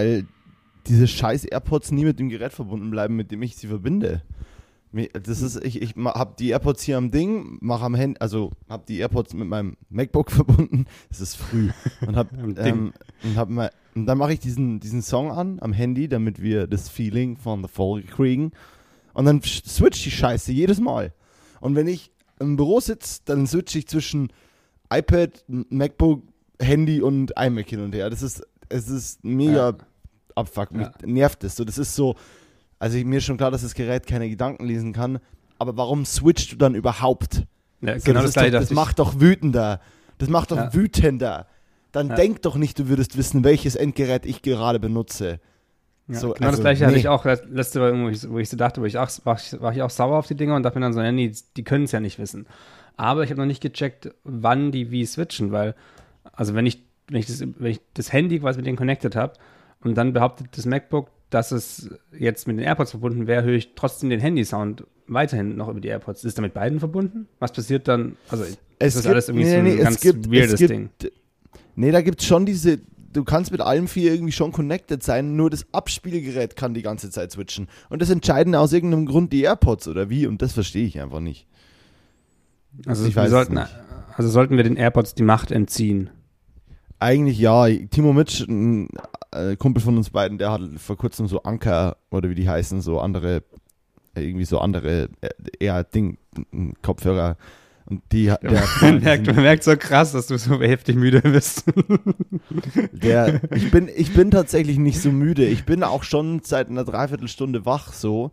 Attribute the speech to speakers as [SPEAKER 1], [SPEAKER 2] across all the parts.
[SPEAKER 1] Weil diese scheiß AirPods nie mit dem Gerät verbunden bleiben, mit dem ich sie verbinde. Das ist, ich, ich habe die AirPods hier am Ding, mache am Handy, also habe die AirPods mit meinem MacBook verbunden. Es ist früh und hab, ähm, und, hab mal, und dann mache ich diesen, diesen Song an am Handy, damit wir das Feeling von der Folge kriegen. Und dann switcht die Scheiße jedes Mal. Und wenn ich im Büro sitze, dann switche ich zwischen iPad, MacBook, Handy und iMac hin und her. Das ist, es ist mega ja. Abfuck. Mich ja. nervt es. So, das ist so, also mir ist schon klar, dass das Gerät keine Gedanken lesen kann, aber warum switcht du dann überhaupt?
[SPEAKER 2] Ja, so, genau
[SPEAKER 1] das,
[SPEAKER 2] das,
[SPEAKER 1] doch, das macht doch wütender. Das macht doch ja. wütender. Dann ja. denk doch nicht, du würdest wissen, welches Endgerät ich gerade benutze.
[SPEAKER 2] So, genau also, das gleiche nee. hatte ich auch letzte Mal, wo ich, wo ich so dachte, wo ich auch, war, ich, war ich auch sauer auf die Dinger und dachte mir dann so, ja, nee, die können es ja nicht wissen. Aber ich habe noch nicht gecheckt, wann die wie switchen, weil, also wenn ich, wenn ich, das, wenn ich das Handy quasi mit denen connected habe und dann behauptet das MacBook, dass es jetzt mit den AirPods verbunden wäre, höre ich trotzdem den Handy-Sound weiterhin noch über die AirPods. Ist da mit beiden verbunden? Was passiert dann? Also,
[SPEAKER 1] es ist alles irgendwie nee, so ein nee, ganz gibt, weirdes gibt, Ding. Nee, da gibt es schon diese, du kannst mit allem vier irgendwie schon connected sein, nur das Abspielgerät kann die ganze Zeit switchen. Und das entscheiden aus irgendeinem Grund die AirPods oder wie? Und das verstehe ich einfach nicht.
[SPEAKER 2] Also, ich weiß sollten, also sollten wir den AirPods die Macht entziehen.
[SPEAKER 1] Eigentlich ja. Timo Mitsch, äh, Kumpel von uns beiden, der hat vor kurzem so Anker oder wie die heißen, so andere, äh, irgendwie so andere, äh, eher Ding, Kopfhörer. Und die, der,
[SPEAKER 2] der man, merkt, man merkt so krass, dass du so heftig müde bist.
[SPEAKER 1] Der, ich, bin, ich bin tatsächlich nicht so müde. Ich bin auch schon seit einer Dreiviertelstunde wach so.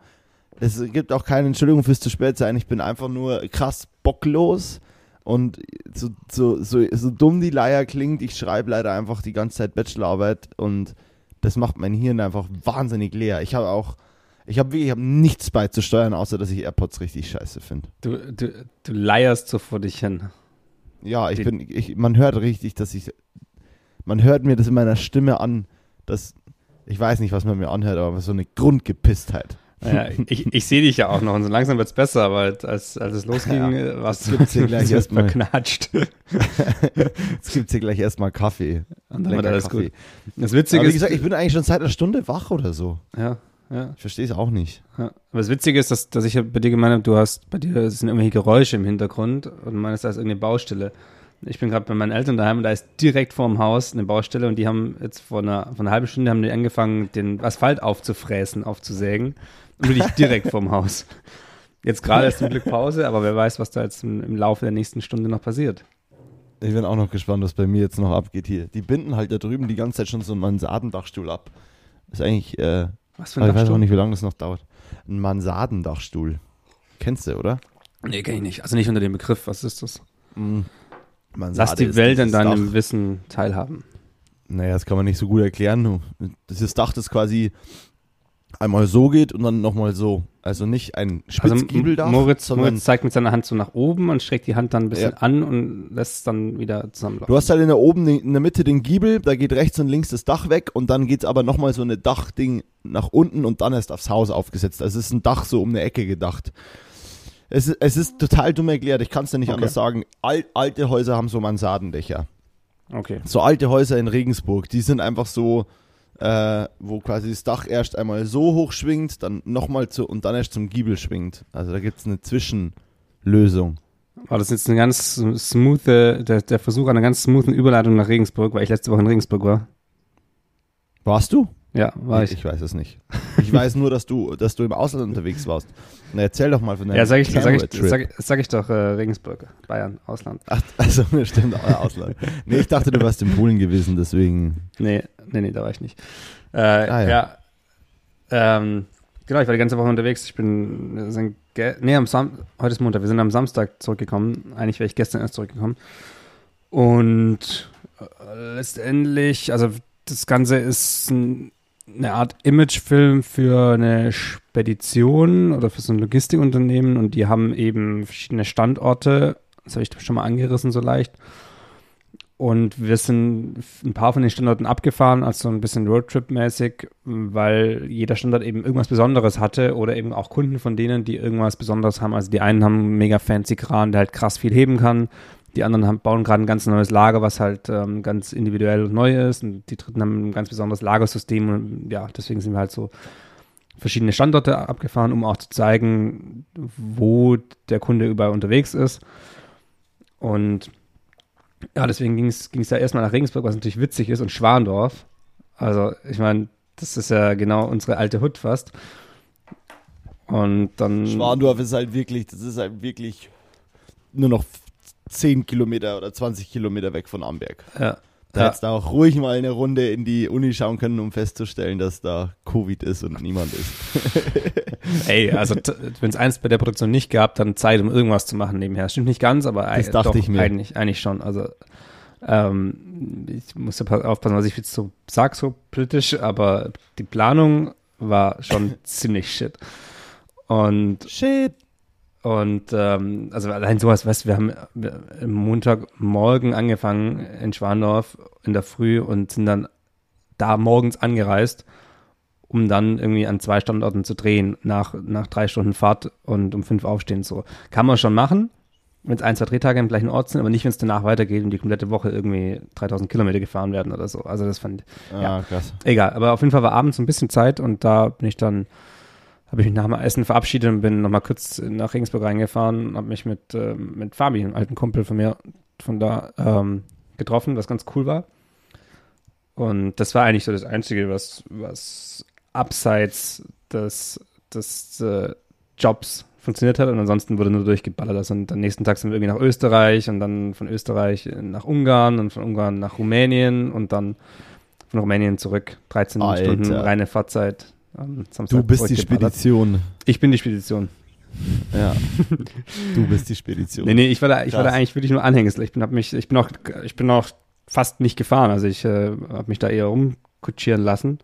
[SPEAKER 1] Es gibt auch keine Entschuldigung fürs zu spät sein. Ich bin einfach nur krass bocklos und so, so, so, so dumm die Leier klingt, ich schreibe leider einfach die ganze Zeit Bachelorarbeit und das macht mein Hirn einfach wahnsinnig leer. Ich habe auch, ich habe wirklich hab nichts beizusteuern, außer dass ich AirPods richtig scheiße finde.
[SPEAKER 2] Du, du, du leierst so vor dich hin.
[SPEAKER 1] Ja, ich die, bin, ich, man hört richtig, dass ich, man hört mir das in meiner Stimme an, dass, ich weiß nicht, was man mir anhört, aber so eine Grundgepisstheit.
[SPEAKER 2] Ja, ich, ich sehe dich ja auch noch und so langsam wird es besser, aber als, als es losging, ja, warst du
[SPEAKER 1] hier gleich erstmal verknatscht. Jetzt gibt es hier gleich erstmal Kaffee.
[SPEAKER 2] Und dann wird alles Kaffee. gut.
[SPEAKER 1] Das Witzige aber wie ist, gesagt, ich bin eigentlich schon seit einer Stunde wach oder so.
[SPEAKER 2] Ja, ja.
[SPEAKER 1] Ich verstehe es auch nicht.
[SPEAKER 2] Ja. Aber das Witzige ist, dass, dass ich bei dir gemeint habe, du hast, bei dir sind irgendwelche Geräusche im Hintergrund und meinst, da ist irgendeine Baustelle. Ich bin gerade bei meinen Eltern daheim und da ist direkt vorm Haus eine Baustelle und die haben jetzt vor einer, vor einer halben Stunde haben die angefangen, den Asphalt aufzufräsen, aufzusägen. Wirklich direkt vorm Haus. Jetzt gerade ist zum Glück Pause, aber wer weiß, was da jetzt im, im, Laufe der nächsten Stunde noch passiert.
[SPEAKER 1] Ich bin auch noch gespannt, was bei mir jetzt noch abgeht hier. Die binden halt da drüben die ganze Zeit schon so einen Mansardendachstuhl ab. Ist eigentlich, äh,
[SPEAKER 2] was für ein
[SPEAKER 1] Ich weiß auch nicht, wie lange das noch dauert. Ein Mansardendachstuhl. Kennst du, oder?
[SPEAKER 2] Nee, kenn ich nicht. Also nicht unter dem Begriff. Was ist das? Mm. Lass die Welt in deinem Dach. Wissen teilhaben.
[SPEAKER 1] Naja, das kann man nicht so gut erklären. Das ist Dach, das quasi einmal so geht und dann nochmal so. Also nicht ein
[SPEAKER 2] Spitzgiebeldach. Also Moritz, Moritz zeigt mit seiner Hand so nach oben und streckt die Hand dann ein bisschen ja. an und lässt es dann wieder zusammenlaufen.
[SPEAKER 1] Du hast halt in der oben in der Mitte den Giebel, da geht rechts und links das Dach weg und dann geht es aber nochmal so eine Dachding nach unten und dann erst aufs Haus aufgesetzt. Also es ist ein Dach so um eine Ecke gedacht. Es ist, es ist total dumm erklärt, ich kann es dir nicht okay. anders sagen. Al alte Häuser haben so Mansardendächer.
[SPEAKER 2] Okay.
[SPEAKER 1] So alte Häuser in Regensburg, die sind einfach so, äh, wo quasi das Dach erst einmal so hoch schwingt, dann nochmal zu und dann erst zum Giebel schwingt. Also da gibt es eine Zwischenlösung.
[SPEAKER 2] War das jetzt eine ganz smooth, der, der Versuch einer ganz smoothen Überleitung nach Regensburg, weil ich letzte Woche in Regensburg war?
[SPEAKER 1] Warst du?
[SPEAKER 2] Ja, war ich.
[SPEAKER 1] Ich weiß es nicht. Ich weiß nur, dass du, dass du im Ausland unterwegs warst. Na, erzähl doch mal von deinem
[SPEAKER 2] Ja, sag ich, sag ich, sag, sag ich doch, äh, Regensburg, Bayern, Ausland.
[SPEAKER 1] Ach, also, stimmt, Ausland. Nee, ich dachte, du warst in Polen gewesen, deswegen.
[SPEAKER 2] Nee, nee, nee, da war ich nicht. Äh, ah, ja. ja ähm, genau, ich war die ganze Woche unterwegs. Ich bin, sind, nee, am Sam heute ist Montag, wir sind am Samstag zurückgekommen. Eigentlich wäre ich gestern erst zurückgekommen. Und äh, letztendlich, also das Ganze ist ein eine Art Imagefilm für eine Spedition oder für so ein Logistikunternehmen und die haben eben verschiedene Standorte. Das habe ich schon mal angerissen so leicht. Und wir sind ein paar von den Standorten abgefahren, als so ein bisschen Roadtrip-mäßig, weil jeder Standort eben irgendwas Besonderes hatte oder eben auch Kunden von denen, die irgendwas Besonderes haben. Also die einen haben einen mega fancy Kran, der halt krass viel heben kann. Die anderen haben, bauen gerade ein ganz neues Lager, was halt ähm, ganz individuell und neu ist. Und die dritten haben ein ganz besonderes Lagersystem. Und ja, deswegen sind wir halt so verschiedene Standorte abgefahren, um auch zu zeigen, wo der Kunde überall unterwegs ist. Und ja, deswegen ging es da erstmal nach Regensburg, was natürlich witzig ist, und Schwandorf. Also, ich meine, das ist ja genau unsere alte Hut fast. Und dann.
[SPEAKER 1] Schwandorf ist halt wirklich, das ist halt wirklich nur noch 10 Kilometer oder 20 Kilometer weg von Amberg.
[SPEAKER 2] Ja.
[SPEAKER 1] Da ja. hättest du auch ruhig mal eine Runde in die Uni schauen können, um festzustellen, dass da Covid ist und niemand ist.
[SPEAKER 2] Ey, also wenn es eins bei der Produktion nicht gab, dann Zeit, um irgendwas zu machen nebenher. Stimmt nicht ganz, aber
[SPEAKER 1] das dachte doch, ich mir.
[SPEAKER 2] Eigentlich, eigentlich schon. Also ähm, ich muss aufpassen, was ich jetzt so sage, so politisch, aber die Planung war schon ziemlich shit. Und
[SPEAKER 1] shit.
[SPEAKER 2] Und ähm, also allein sowas, weißt wir haben am Montagmorgen angefangen in Schwandorf in der Früh und sind dann da morgens angereist, um dann irgendwie an zwei Standorten zu drehen, nach, nach drei Stunden Fahrt und um fünf aufstehen. So kann man schon machen, wenn es ein, zwei Drehtage im gleichen Ort sind, aber nicht, wenn es danach weitergeht und die komplette Woche irgendwie 3000 Kilometer gefahren werden oder so. Also das fand ich, ah, ja, krass. Egal, aber auf jeden Fall war abends ein bisschen Zeit und da bin ich dann habe ich mich nach dem Essen verabschiedet und bin nochmal kurz nach Regensburg reingefahren und habe mich mit, äh, mit Fabi, einem alten Kumpel von mir, von da ähm, getroffen, was ganz cool war. Und das war eigentlich so das Einzige, was, was abseits des, des äh, Jobs funktioniert hat und ansonsten wurde nur durchgeballert. Also und am nächsten Tag sind wir irgendwie nach Österreich und dann von Österreich nach Ungarn und von Ungarn nach Rumänien und dann von Rumänien zurück. 13 Alter. Stunden reine Fahrzeit
[SPEAKER 1] du bist die Spedition.
[SPEAKER 2] Ich bin die Spedition.
[SPEAKER 1] Ja. du bist die Spedition.
[SPEAKER 2] Nee, nee, ich war da, ich war da eigentlich wirklich nur Anhängsel. Ich bin, hab mich, ich bin auch, ich bin auch fast nicht gefahren. Also ich äh, habe mich da eher rumkutschieren lassen.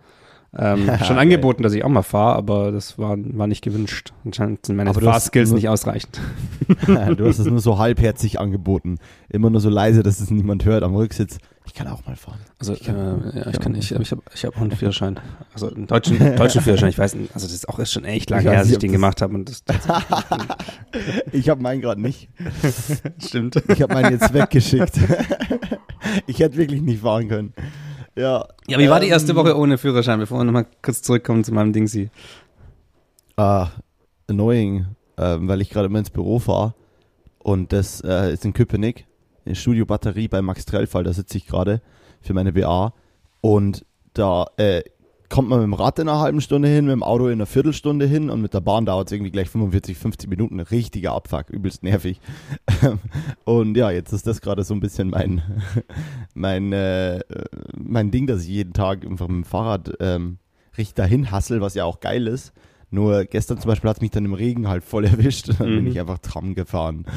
[SPEAKER 2] Ähm, schon angeboten, dass ich auch mal fahre, aber das war, war nicht gewünscht. Anscheinend sind meine Fahrskills nicht ausreichend.
[SPEAKER 1] du hast es nur so halbherzig angeboten. Immer nur so leise, dass es niemand hört am Rücksitz. Ich kann auch mal fahren.
[SPEAKER 2] Also, ich kann, äh, ja, ich kann nicht, ich habe ich hab auch einen Führerschein. Also einen deutschen, deutschen Führerschein, ich weiß nicht, also das ist auch ist schon echt lange her, dass ich den gemacht habe. Und das, das
[SPEAKER 1] ich habe meinen gerade nicht.
[SPEAKER 2] Stimmt.
[SPEAKER 1] Ich habe meinen jetzt weggeschickt. ich hätte wirklich nicht fahren können. Ja.
[SPEAKER 2] Ja, wie ähm, war die erste ähm, Woche ohne Führerschein, bevor wir nochmal kurz zurückkommen zu meinem Dingsi?
[SPEAKER 1] Ah, annoying, ähm, weil ich gerade immer ins Büro fahre und das äh, ist in Köpenick, in Studio Batterie bei Max Trellfall, da sitze ich gerade für meine BA und da äh, kommt man mit dem Rad in einer halben Stunde hin, mit dem Auto in einer Viertelstunde hin und mit der Bahn dauert es irgendwie gleich 45, 50 Minuten. Richtiger Abfuck, übelst nervig. und ja, jetzt ist das gerade so ein bisschen mein, mein, äh, mein Ding, dass ich jeden Tag einfach mit dem Fahrrad ähm, richtig dahin hassel, was ja auch geil ist. Nur gestern zum Beispiel hat es mich dann im Regen halt voll erwischt und dann mhm. bin ich einfach Tram gefahren.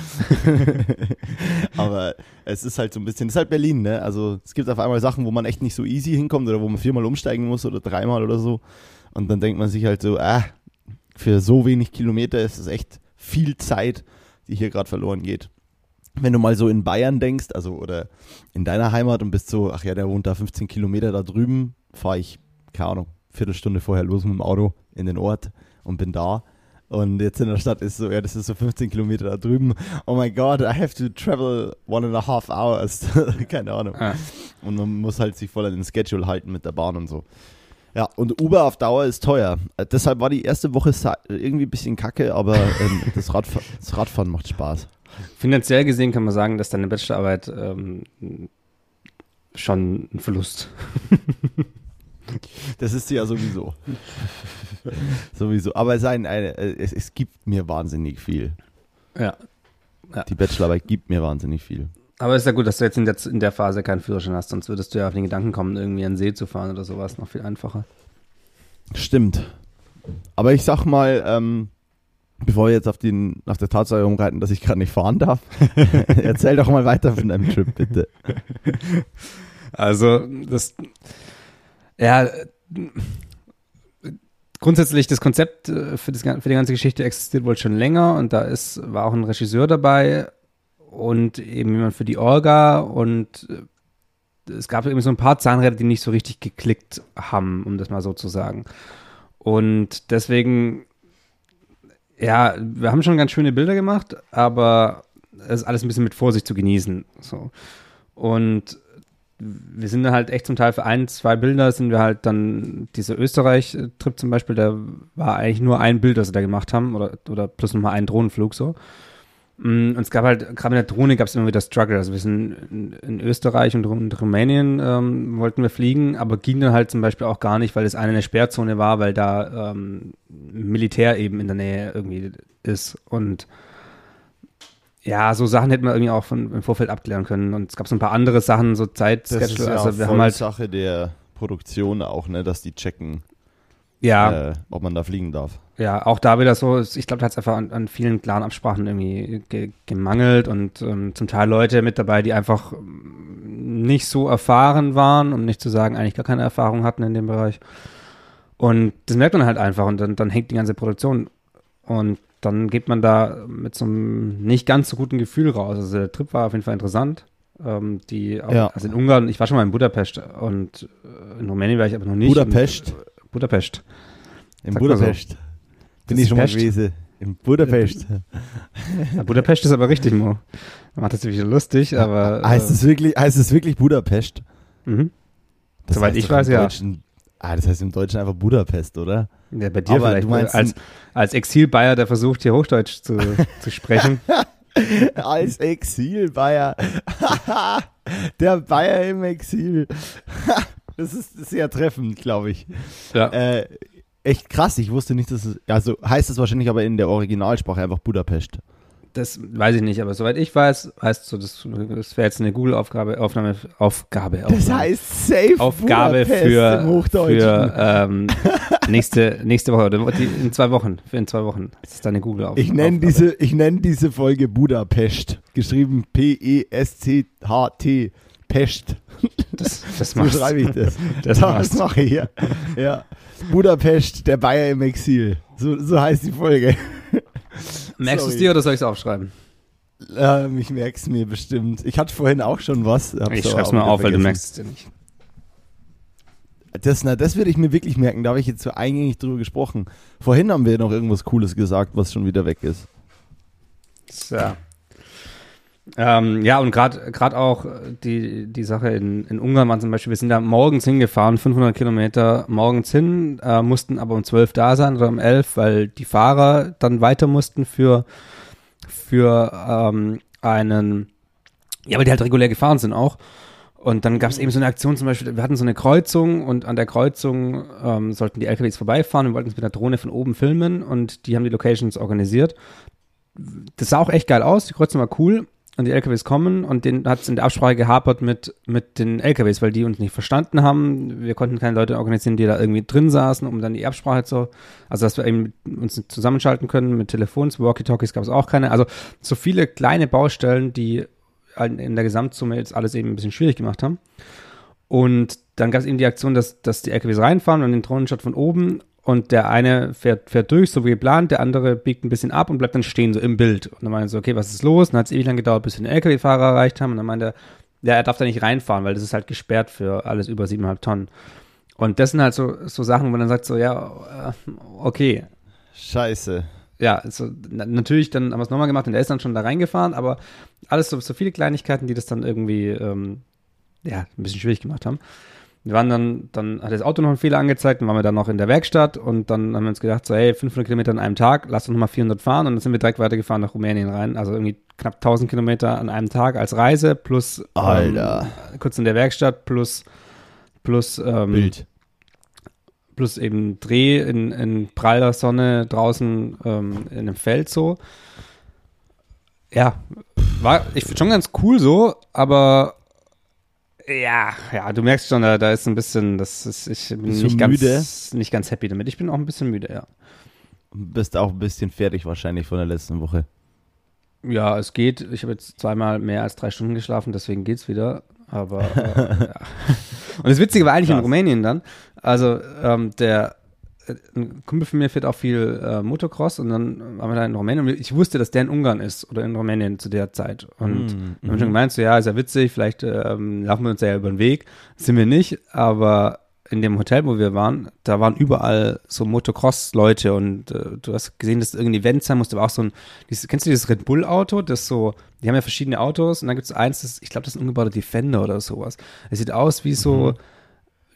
[SPEAKER 1] Aber es ist halt so ein bisschen, es ist halt Berlin, ne? Also es gibt auf einmal Sachen, wo man echt nicht so easy hinkommt oder wo man viermal umsteigen muss oder dreimal oder so. Und dann denkt man sich halt so, ah, für so wenig Kilometer ist es echt viel Zeit, die hier gerade verloren geht. Wenn du mal so in Bayern denkst, also oder in deiner Heimat und bist so, ach ja, der wohnt da 15 Kilometer da drüben, fahre ich, keine Ahnung, Viertelstunde vorher los mit dem Auto in den Ort und bin da. Und jetzt in der Stadt ist so, ja, das ist so 15 Kilometer da drüben. Oh my God, I have to travel one and a half hours. Keine Ahnung. Ah. Und man muss halt sich voll an den Schedule halten mit der Bahn und so. Ja, und Uber auf Dauer ist teuer. Äh, deshalb war die erste Woche irgendwie ein bisschen kacke, aber ähm, das, Radfahr das, Radfahren macht Spaß.
[SPEAKER 2] Finanziell gesehen kann man sagen, dass deine Bachelorarbeit ähm, schon ein Verlust
[SPEAKER 1] Das ist sie ja sowieso. sowieso. Aber sein, eine, es, es gibt mir wahnsinnig viel.
[SPEAKER 2] Ja.
[SPEAKER 1] ja. Die Bachelorarbeit gibt mir wahnsinnig viel.
[SPEAKER 2] Aber ist ja gut, dass du jetzt in der, in der Phase keinen Führerschein hast, sonst würdest du ja auf den Gedanken kommen, irgendwie an den See zu fahren oder sowas. Noch viel einfacher.
[SPEAKER 1] Stimmt. Aber ich sag mal, ähm, bevor wir jetzt auf, den, auf der Tatsache rumreiten, dass ich gerade nicht fahren darf, erzähl doch mal weiter von deinem Trip, bitte.
[SPEAKER 2] Also, das ja, grundsätzlich das Konzept äh, für, das, für die ganze Geschichte existiert wohl schon länger und da ist, war auch ein Regisseur dabei und eben jemand für die Orga und äh, es gab irgendwie so ein paar Zahnräder, die nicht so richtig geklickt haben, um das mal so zu sagen. Und deswegen, ja, wir haben schon ganz schöne Bilder gemacht, aber es ist alles ein bisschen mit Vorsicht zu genießen. So. Und wir sind dann halt echt zum Teil für ein, zwei Bilder sind wir halt dann, dieser Österreich-Trip zum Beispiel, der war eigentlich nur ein Bild, das wir da gemacht haben, oder, oder plus nochmal einen Drohnenflug so. Mm, und es gab halt, gerade mit der Drohne gab es immer wieder Struggle. Also wir sind in, Österreich und, in Rumänien ähm, wollten wir fliegen, aber ging dann halt zum Beispiel auch gar nicht, weil es eine, eine Sperrzone war, weil da ähm, Militär eben in der Nähe irgendwie ist. Und ja, so Sachen hätten wir irgendwie auch von, im Vorfeld abklären können. Und es gab so ein paar andere Sachen, so
[SPEAKER 1] ist ja also wir haben halt Sache der Produktion auch, ne, dass die checken,
[SPEAKER 2] ja.
[SPEAKER 1] Äh, ob man da fliegen darf.
[SPEAKER 2] Ja, auch da wieder so, ich glaube, da hat es einfach an, an, vielen klaren Absprachen irgendwie ge gemangelt und ähm, zum Teil Leute mit dabei, die einfach nicht so erfahren waren, um nicht zu sagen, eigentlich gar keine Erfahrung hatten in dem Bereich. Und das merkt man halt einfach und dann, dann hängt die ganze Produktion. Und dann geht man da mit so einem nicht ganz so guten Gefühl raus. Also der Trip war auf jeden Fall interessant. Ähm, die, auch, ja. also in Ungarn, ich war schon mal in Budapest und äh, in Rumänien war ich aber noch nicht.
[SPEAKER 1] Budapest?
[SPEAKER 2] Und, äh, Budapest.
[SPEAKER 1] In Sag Budapest. So. Bin ich schon mal gewesen. In Budapest.
[SPEAKER 2] Ja, Budapest ist aber richtig, Mo. Macht das wieder lustig, aber.
[SPEAKER 1] Heißt, äh, es wirklich, heißt es wirklich Budapest?
[SPEAKER 2] Mhm. Soweit ich weiß, ja.
[SPEAKER 1] Deutschen, ah, das heißt im Deutschen einfach Budapest, oder?
[SPEAKER 2] Ja, bei dir aber vielleicht. Du meinst als, als Exil-Bayer, der versucht, hier Hochdeutsch zu, zu sprechen.
[SPEAKER 1] als Exil-Bayer. der Bayer im Exil. das ist sehr treffend, glaube ich.
[SPEAKER 2] Ja.
[SPEAKER 1] Äh, echt krass. Ich wusste nicht, dass es. Also heißt es wahrscheinlich aber in der Originalsprache einfach Budapest.
[SPEAKER 2] Das weiß ich nicht, aber soweit ich weiß, heißt so, das, das wäre jetzt eine Google-Aufgabe, Aufnahme, Aufgabe, Aufnahme.
[SPEAKER 1] Das heißt Safe
[SPEAKER 2] Aufgabe
[SPEAKER 1] Budapest
[SPEAKER 2] für, für ähm, nächste, nächste Woche, oder in zwei Wochen, für in zwei Wochen. Das ist deine Google-Aufgabe.
[SPEAKER 1] Ich nenne diese, ich nenne diese Folge Budapest, geschrieben P-E-S-C-H-T, Pest.
[SPEAKER 2] Das, das so schreibe
[SPEAKER 1] ich das. Das, das mache ich hier. Ja. Budapest, der Bayer im Exil. So, so heißt die Folge.
[SPEAKER 2] Merkst du es dir oder soll ich es aufschreiben?
[SPEAKER 1] Ähm, ich merke es mir bestimmt. Ich hatte vorhin auch schon was.
[SPEAKER 2] Ich schreibe es mal auf, weil du merkst es dir nicht.
[SPEAKER 1] Das, na, das würde ich mir wirklich merken. Da habe ich jetzt so eingängig drüber gesprochen. Vorhin haben wir noch irgendwas Cooles gesagt, was schon wieder weg ist.
[SPEAKER 2] So. Ähm, ja, und gerade auch die, die Sache in, in Ungarn war zum Beispiel, wir sind da morgens hingefahren, 500 Kilometer morgens hin, äh, mussten aber um 12 da sein oder um 11, weil die Fahrer dann weiter mussten für, für ähm, einen, ja, weil die halt regulär gefahren sind auch. Und dann gab es eben so eine Aktion, zum Beispiel, wir hatten so eine Kreuzung und an der Kreuzung ähm, sollten die LKWs vorbeifahren. Wir wollten es mit der Drohne von oben filmen und die haben die Locations organisiert. Das sah auch echt geil aus, die Kreuzung war cool und die LKWs kommen und den hat es in der Absprache gehapert mit, mit den LKWs, weil die uns nicht verstanden haben. Wir konnten keine Leute organisieren, die da irgendwie drin saßen, um dann die Absprache zu, also dass wir eben uns zusammenschalten können mit Telefons, Walkie-Talkies gab es auch keine. Also so viele kleine Baustellen, die in der Gesamtsumme jetzt alles eben ein bisschen schwierig gemacht haben. Und dann gab es eben die Aktion, dass, dass die LKWs reinfahren und den Drohnenshot von oben und der eine fährt, fährt durch, so wie geplant, der andere biegt ein bisschen ab und bleibt dann stehen, so im Bild. Und dann meinte er so, okay, was ist los? Und dann hat es ewig lang gedauert, bis wir den LKW-Fahrer erreicht haben. Und dann meinte er, ja, er darf da nicht reinfahren, weil das ist halt gesperrt für alles über 7,5 Tonnen. Und das sind halt so, so Sachen, wo man dann sagt, so, ja, äh, okay.
[SPEAKER 1] Scheiße.
[SPEAKER 2] Ja, so, na, natürlich, dann haben wir es nochmal gemacht und der ist dann schon da reingefahren, aber alles so, so viele Kleinigkeiten, die das dann irgendwie, ähm, ja, ein bisschen schwierig gemacht haben. Wir waren dann, dann hat das Auto noch einen Fehler angezeigt, dann waren wir dann noch in der Werkstatt und dann haben wir uns gedacht, so, hey, 500 Kilometer an einem Tag, lass uns nochmal 400 fahren und dann sind wir direkt weitergefahren nach Rumänien rein. Also irgendwie knapp 1000 Kilometer an einem Tag als Reise plus
[SPEAKER 1] ähm,
[SPEAKER 2] kurz in der Werkstatt plus, plus ähm,
[SPEAKER 1] Bild.
[SPEAKER 2] Plus eben Dreh in, in praller Sonne draußen ähm, in einem Feld so. Ja, war ich finde schon ganz cool so, aber ja, ja, du merkst schon, da, da ist ein bisschen, das ist, ich bin
[SPEAKER 1] Bist
[SPEAKER 2] nicht
[SPEAKER 1] ganz,
[SPEAKER 2] nicht ganz happy damit. Ich bin auch ein bisschen müde, ja.
[SPEAKER 1] Bist auch ein bisschen fertig wahrscheinlich von der letzten Woche.
[SPEAKER 2] Ja, es geht. Ich habe jetzt zweimal mehr als drei Stunden geschlafen, deswegen geht's wieder. Aber äh, ja. Und das Witzige war eigentlich Krass. in Rumänien dann. Also ähm, der ein Kumpel von mir fährt auch viel äh, Motocross und dann waren wir da in Rumänien und ich wusste, dass der in Ungarn ist oder in Rumänien zu der Zeit. Und mm, wir haben schon gemeint, so ja, ist ja witzig, vielleicht ähm, laufen wir uns ja über den Weg. Sind wir nicht, aber in dem Hotel, wo wir waren, da waren überall so Motocross-Leute und äh, du hast gesehen, dass es irgendein Event sein musste, aber auch so ein, dieses, kennst du dieses Red Bull-Auto, das so, die haben ja verschiedene Autos und dann gibt es eins, das, ich glaube, das ist ein umgebauter Defender oder sowas. Es sieht aus wie so, mhm.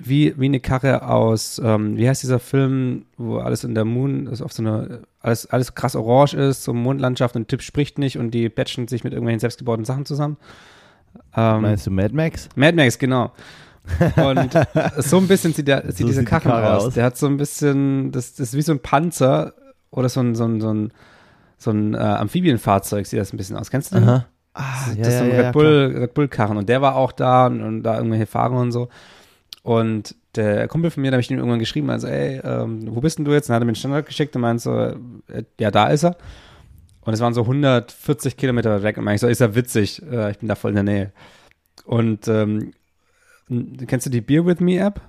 [SPEAKER 2] Wie, wie eine Karre aus, ähm, wie heißt dieser Film, wo alles in der Moon, also auf so eine, alles, alles krass orange ist, so Mondlandschaft und ein Typ spricht nicht und die batchen sich mit irgendwelchen selbstgebauten Sachen zusammen.
[SPEAKER 1] Ähm, Meinst du Mad Max?
[SPEAKER 2] Mad Max, genau. Und so ein bisschen sieht, der, sieht so dieser Karren die aus. aus. Der hat so ein bisschen, das, das ist wie so ein Panzer oder so ein, so ein, so ein, so ein äh, Amphibienfahrzeug sieht das ein bisschen aus. Kennst du den? Aha. Ah, das, ja, ist so ein ja, Red, Bull, Red Bull Karren und der war auch da und, und da irgendwelche Fahrer und so. Und der Kumpel von mir, da habe ich ihm irgendwann geschrieben, also, ey, ähm, wo bist denn du jetzt? Und dann hat er mir einen Standard geschickt und meinte so, äh, ja, da ist er. Und es waren so 140 Kilometer weg. Und meinte ich so, ist ja witzig, äh, ich bin da voll in der Nähe. Und ähm, Kennst du die Beer With Me App?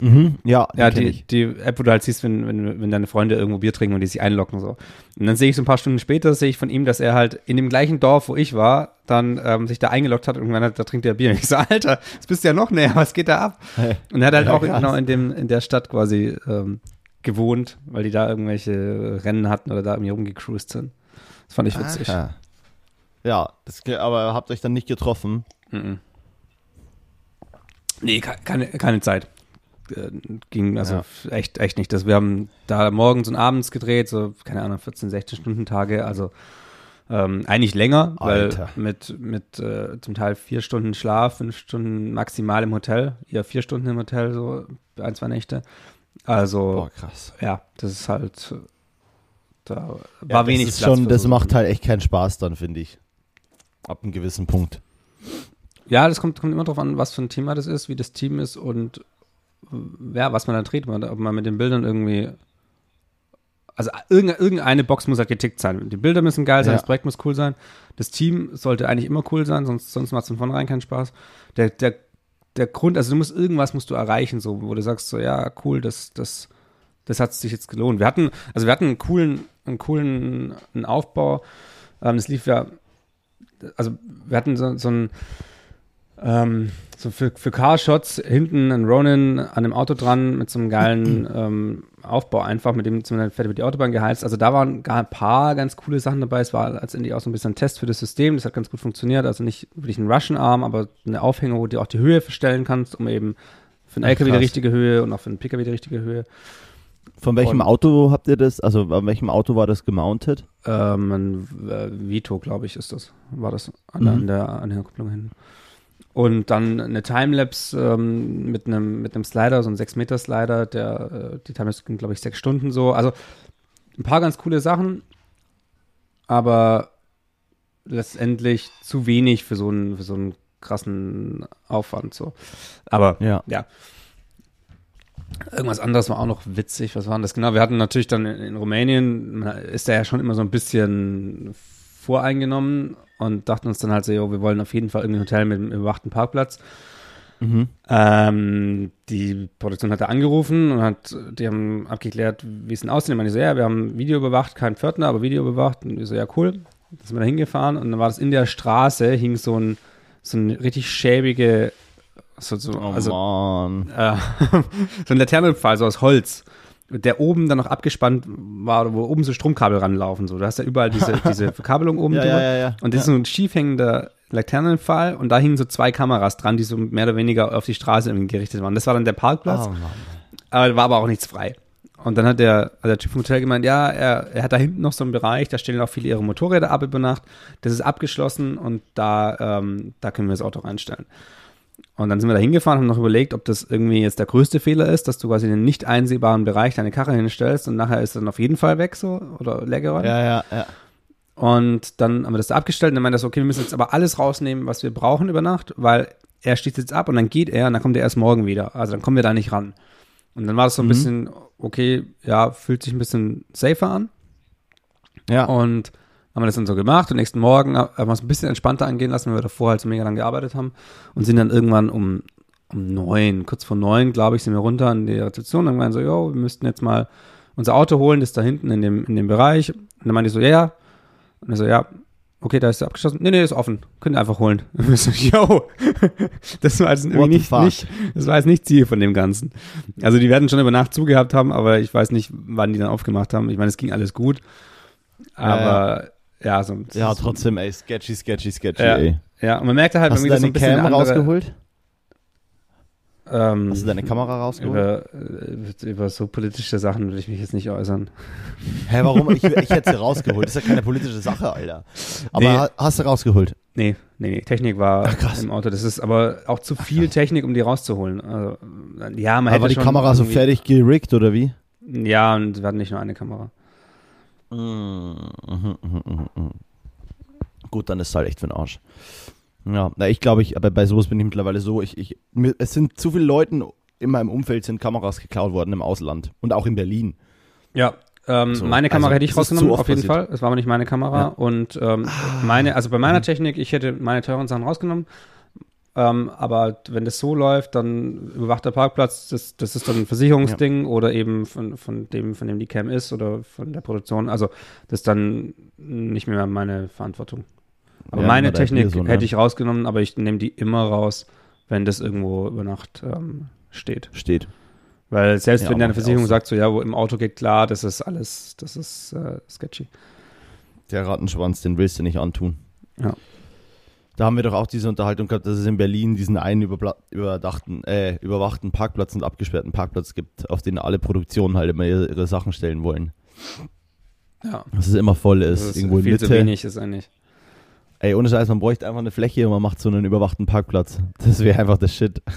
[SPEAKER 1] Mhm, ja,
[SPEAKER 2] die ja die, die App, wo du halt siehst, wenn, wenn, wenn deine Freunde irgendwo Bier trinken und die sich einloggen so. Und dann sehe ich so ein paar Stunden später, sehe ich von ihm, dass er halt in dem gleichen Dorf, wo ich war, dann ähm, sich da eingeloggt hat und irgendwann hat, da trinkt er Bier. Und ich so, Alter, jetzt bist du ja noch näher, was geht da ab? Hey. Und er hat halt ja, auch krass. genau in, dem, in der Stadt quasi ähm, gewohnt, weil die da irgendwelche Rennen hatten oder da irgendwie rumgecruised sind. Das fand ich witzig. Aha.
[SPEAKER 1] Ja, das, aber habt euch dann nicht getroffen? Mhm.
[SPEAKER 2] Nee, keine, keine Zeit. Äh, ging also ja. echt, echt nicht. Das, wir haben da morgens und abends gedreht, so, keine Ahnung, 14, 16 Stunden Tage, also ähm, eigentlich länger, Alter. weil mit, mit äh, zum Teil vier Stunden Schlaf, fünf Stunden maximal im Hotel, ja vier Stunden im Hotel, so ein, zwei Nächte. Also, Boah, krass. ja, das ist halt, da war ja, wenig
[SPEAKER 1] das Platz schon, Das so macht halt echt keinen Spaß dann, finde ich. Ab einem gewissen Punkt.
[SPEAKER 2] Ja, das kommt, kommt immer darauf an, was für ein Thema das ist, wie das Team ist und ja, was man da dreht, ob man mit den Bildern irgendwie. Also irgendeine Box muss halt getickt sein. Die Bilder müssen geil sein, ja. das Projekt muss cool sein. Das Team sollte eigentlich immer cool sein, sonst, sonst macht es von vornherein keinen Spaß. Der, der, der Grund, also du musst irgendwas musst du erreichen, so, wo du sagst, so, ja, cool, das, das, das hat sich jetzt gelohnt. Wir hatten, also wir hatten einen coolen, einen coolen einen Aufbau. Ähm, das lief ja, also wir hatten so, so ein ähm, so für, für Carshots hinten ein Ronin an dem Auto dran mit so einem geilen ähm, Aufbau einfach, mit dem zumindest fährt über die Autobahn geheizt. Also da waren gar ein paar ganz coole Sachen dabei. Es war letztendlich auch so ein bisschen ein Test für das System. Das hat ganz gut funktioniert. Also nicht wirklich ein Russian-Arm, aber eine Aufhängung, wo du auch die Höhe verstellen kannst, um eben für einen LKW die richtige Höhe und auch für einen PKW die richtige Höhe.
[SPEAKER 1] Von welchem und, Auto habt ihr das? Also an welchem Auto war das gemountet?
[SPEAKER 2] Ähm, ein äh, Vito, glaube ich, ist das. War das an, mhm. an der Anhängerkupplung hin. Und dann eine Timelapse ähm, mit einem mit einem Slider, so ein 6-Meter-Slider, der äh, die Timelapse ging, glaube ich, sechs Stunden so. Also ein paar ganz coole Sachen, aber letztendlich zu wenig für so einen, für so einen krassen Aufwand. So. Aber ja. ja. Irgendwas anderes war auch noch witzig. Was war das genau? Wir hatten natürlich dann in, in Rumänien, ist da ja schon immer so ein bisschen voreingenommen und dachten uns dann halt so, jo, wir wollen auf jeden Fall irgendwie ein Hotel mit einem überwachten Parkplatz. Mhm. Ähm, die Produktion hat da angerufen und hat, die haben abgeklärt, wie es denn aussieht. Ich meine, so, ja, wir haben Video überwacht, kein Pförtner, aber Video überwacht. Und ich so, ja, cool. Dann sind wir da hingefahren und dann war das in der Straße, hing so ein, so ein richtig schäbige, so, so, oh also, äh, so ein Laternenpfahl, so aus Holz der oben dann noch abgespannt war, wo oben so Stromkabel ranlaufen. So. Du hast ja überall diese, diese Verkabelung oben
[SPEAKER 1] ja,
[SPEAKER 2] drüber.
[SPEAKER 1] Ja, ja,
[SPEAKER 2] und das ist so ein schiefhängender Laternenpfahl und da hingen so zwei Kameras dran, die so mehr oder weniger auf die Straße gerichtet waren. Das war dann der Parkplatz. Oh, aber war aber auch nichts frei. Und dann hat der, also der Typ vom Hotel gemeint, ja, er, er hat da hinten noch so einen Bereich, da stellen auch viele ihre Motorräder ab über Nacht. Das ist abgeschlossen und da, ähm, da können wir das Auto reinstellen. Und dann sind wir da hingefahren, haben noch überlegt, ob das irgendwie jetzt der größte Fehler ist, dass du quasi in den nicht einsehbaren Bereich deine Karre hinstellst und nachher ist dann auf jeden Fall weg so oder leergeräumt.
[SPEAKER 1] Ja, ja, ja.
[SPEAKER 2] Und dann haben wir das da abgestellt und dann meinte er so, okay, wir müssen jetzt aber alles rausnehmen, was wir brauchen über Nacht, weil er steht jetzt ab und dann geht er und dann kommt er erst morgen wieder. Also dann kommen wir da nicht ran. Und dann war das so ein mhm. bisschen, okay, ja, fühlt sich ein bisschen safer an. Ja. Und haben wir das dann so gemacht und nächsten Morgen haben wir es ein bisschen entspannter angehen lassen, weil wir davor halt so mega lang gearbeitet haben und sind dann irgendwann um, um neun, kurz vor neun, glaube ich, sind wir runter an die Rezeption und meinen so, jo, wir müssten jetzt mal unser Auto holen, das ist da hinten in dem, in dem Bereich. Und dann meinte ich so, ja, ja. Und er so, ja, okay, da ist er abgeschlossen. Nee, nee, ist offen. Könnt ihr einfach holen. So, yo, das war jetzt irgendwie nicht, nicht, das war jetzt nicht Ziel von dem Ganzen. Also die werden schon über Nacht zugehabt haben, aber ich weiß nicht, wann die dann aufgemacht haben. Ich meine, es ging alles gut. Aber ja, so.
[SPEAKER 1] Ja, trotzdem, ey, sketchy, sketchy, sketchy,
[SPEAKER 2] ja,
[SPEAKER 1] ey.
[SPEAKER 2] Ja, und man merkte halt
[SPEAKER 1] Hast
[SPEAKER 2] irgendwie
[SPEAKER 1] du deine
[SPEAKER 2] so ein bisschen
[SPEAKER 1] Cam rausgeholt?
[SPEAKER 2] Ähm,
[SPEAKER 1] Hast du deine Kamera rausgeholt?
[SPEAKER 2] über, äh, über so politische Sachen würde ich mich jetzt nicht äußern.
[SPEAKER 1] Hä, warum? Ich, ich hätte sie rausgeholt. Das ist ja keine politische Sache, Alter. Aber
[SPEAKER 2] Nee.
[SPEAKER 1] ha- hast du rausgeholt?
[SPEAKER 2] Nee, nee, nee. Technik war
[SPEAKER 1] Ach, krass.
[SPEAKER 2] im Auto. Das ist aber auch zu viel Technik, um die rauszuholen. Also, ja, man
[SPEAKER 1] Aber
[SPEAKER 2] hätte
[SPEAKER 1] war die Kamera so fertig gerickt, oder wie?
[SPEAKER 2] Ja, und wir hatten nicht nur eine Kamera.
[SPEAKER 1] Gut, dann ist es halt echt für den Arsch. Ja, na, ich glaube, ich, aber bei sowas bin ich mittlerweile so, ich, ich, mir, es sind zu viele Leuten in meinem Umfeld sind Kameras geklaut worden im Ausland und auch in Berlin.
[SPEAKER 2] Ja. Ähm,
[SPEAKER 1] So,
[SPEAKER 2] meine Kamera
[SPEAKER 1] also,
[SPEAKER 2] hätte ich rausgenommen, auf jeden
[SPEAKER 1] passiert.
[SPEAKER 2] Fall. Es war aber nicht meine Kamera.
[SPEAKER 1] Ja.
[SPEAKER 2] Und ähm, meine, also bei meiner Technik, ich hätte meine teuren Sachen rausgenommen. Ähm, aber wenn das so läuft, dann überwacht der Parkplatz, das, das ist dann ein Versicherungsding oder eben von, von dem, von dem die Cam ist oder von der Produktion. Also das ist dann nicht mehr meine Verantwortung. Aber
[SPEAKER 1] Ja,
[SPEAKER 2] meine Technik
[SPEAKER 1] so, ne?
[SPEAKER 2] hätte ich rausgenommen, aber ich nehme die immer raus, wenn das irgendwo über Nacht ähm, steht.
[SPEAKER 1] Steht.
[SPEAKER 2] Weil selbst
[SPEAKER 1] Ja,
[SPEAKER 2] wenn deine Versicherung sagt, so ja, wo im Auto geht klar, das ist alles, das ist äh, sketchy.
[SPEAKER 1] Der Rattenschwanz, den willst du nicht antun.
[SPEAKER 2] Ja.
[SPEAKER 1] Da haben wir doch auch diese Unterhaltung gehabt, dass es in Berlin diesen einen überdachten, äh, überwachten Parkplatz und abgesperrten Parkplatz gibt, auf denen alle Produktionen halt immer ihre, ihre Sachen stellen wollen.
[SPEAKER 2] Ja.
[SPEAKER 1] Dass es immer voll ist,
[SPEAKER 2] Das ist
[SPEAKER 1] irgendwo in
[SPEAKER 2] viel zu
[SPEAKER 1] Mitte.
[SPEAKER 2] wenig ist eigentlich.
[SPEAKER 1] Ey, ohne Scheiß, man bräuchte einfach eine Fläche und man macht so einen überwachten Parkplatz. Das wäre einfach der Shit.